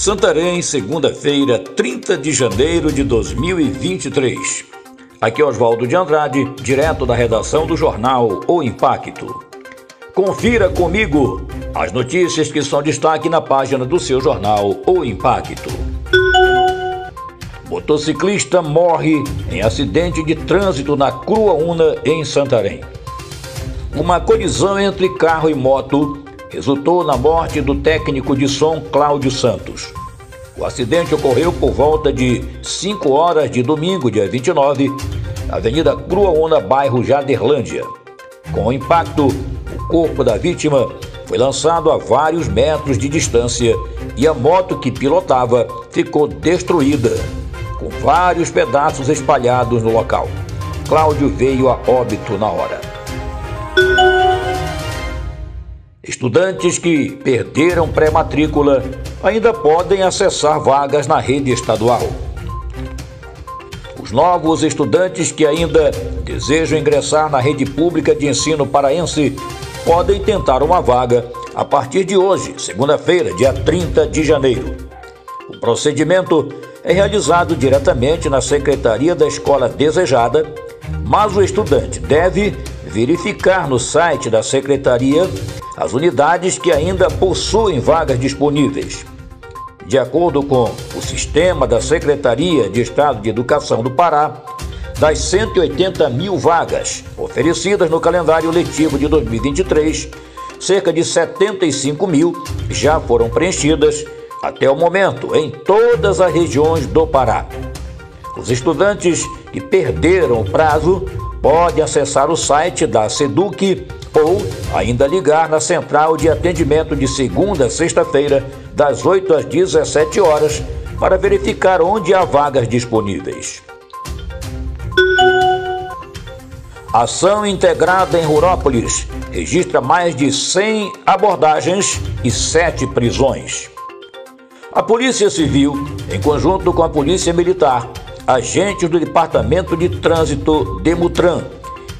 Santarém, segunda-feira, 30 de janeiro de 2023. Aqui é Oswaldo de Andrade, direto da redação do jornal O Impacto. Confira comigo as notícias que são destaque na página do seu jornal O Impacto. Motociclista morre em acidente de trânsito na Cruaúna, em Santarém. Uma colisão entre carro e moto resultou na morte do técnico de som Cláudio Santos. O acidente ocorreu por volta de 5 horas de domingo, dia 29, na Avenida Cruaúna, bairro Jaderlândia. Com o impacto, o corpo da vítima foi lançado a vários metros de distância e a moto que pilotava ficou destruída, com vários pedaços espalhados no local. Cláudio veio a óbito na hora. Estudantes que perderam pré-matrícula ainda podem acessar vagas na rede estadual. Os novos estudantes que ainda desejam ingressar na rede pública de ensino paraense podem tentar uma vaga a partir de hoje, segunda-feira, dia 30 de janeiro. O procedimento é realizado diretamente na secretaria da escola desejada, mas o estudante deve verificar no site da secretaria as unidades que ainda possuem vagas disponíveis. De acordo com o sistema da Secretaria de Estado de Educação do Pará, das 180 mil vagas oferecidas no calendário letivo de 2023, cerca de 75 mil já foram preenchidas até o momento em todas as regiões do Pará. Os estudantes que perderam o prazo podem acessar o site da SEDUC ou ainda ligar na central de atendimento de segunda a sexta-feira, das 8 às 17 horas, para verificar onde há vagas disponíveis. Ação integrada em Rurópolis registra mais de 100 abordagens e 7 prisões. A Polícia Civil, em conjunto com a Polícia Militar, agentes do Departamento de Trânsito Demutran,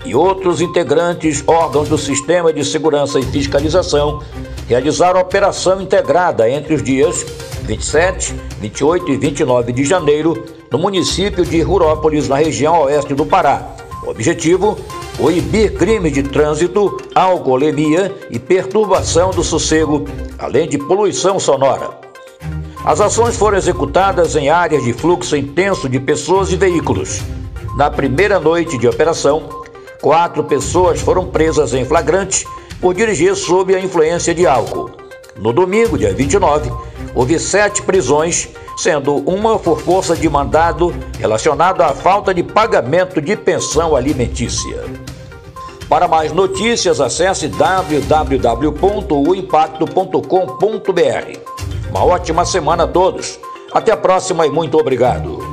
e outros integrantes órgãos do Sistema de Segurança e Fiscalização realizaram operação integrada entre os dias 27, 28 e 29 de janeiro no município de Rurópolis, na região oeste do Pará. O objetivo: coibir crimes de trânsito, alcoolemia e perturbação do sossego, além de poluição sonora. As ações foram executadas em áreas de fluxo intenso de pessoas e veículos. Na primeira noite de operação, Quatro pessoas foram presas em flagrante por dirigir sob a influência de álcool. No domingo, dia 29, houve sete prisões, sendo uma por força de mandado relacionado à falta de pagamento de pensão alimentícia. Para mais notícias, acesse www.oimpacto.com.br. Uma ótima semana a todos. Até a próxima e muito obrigado.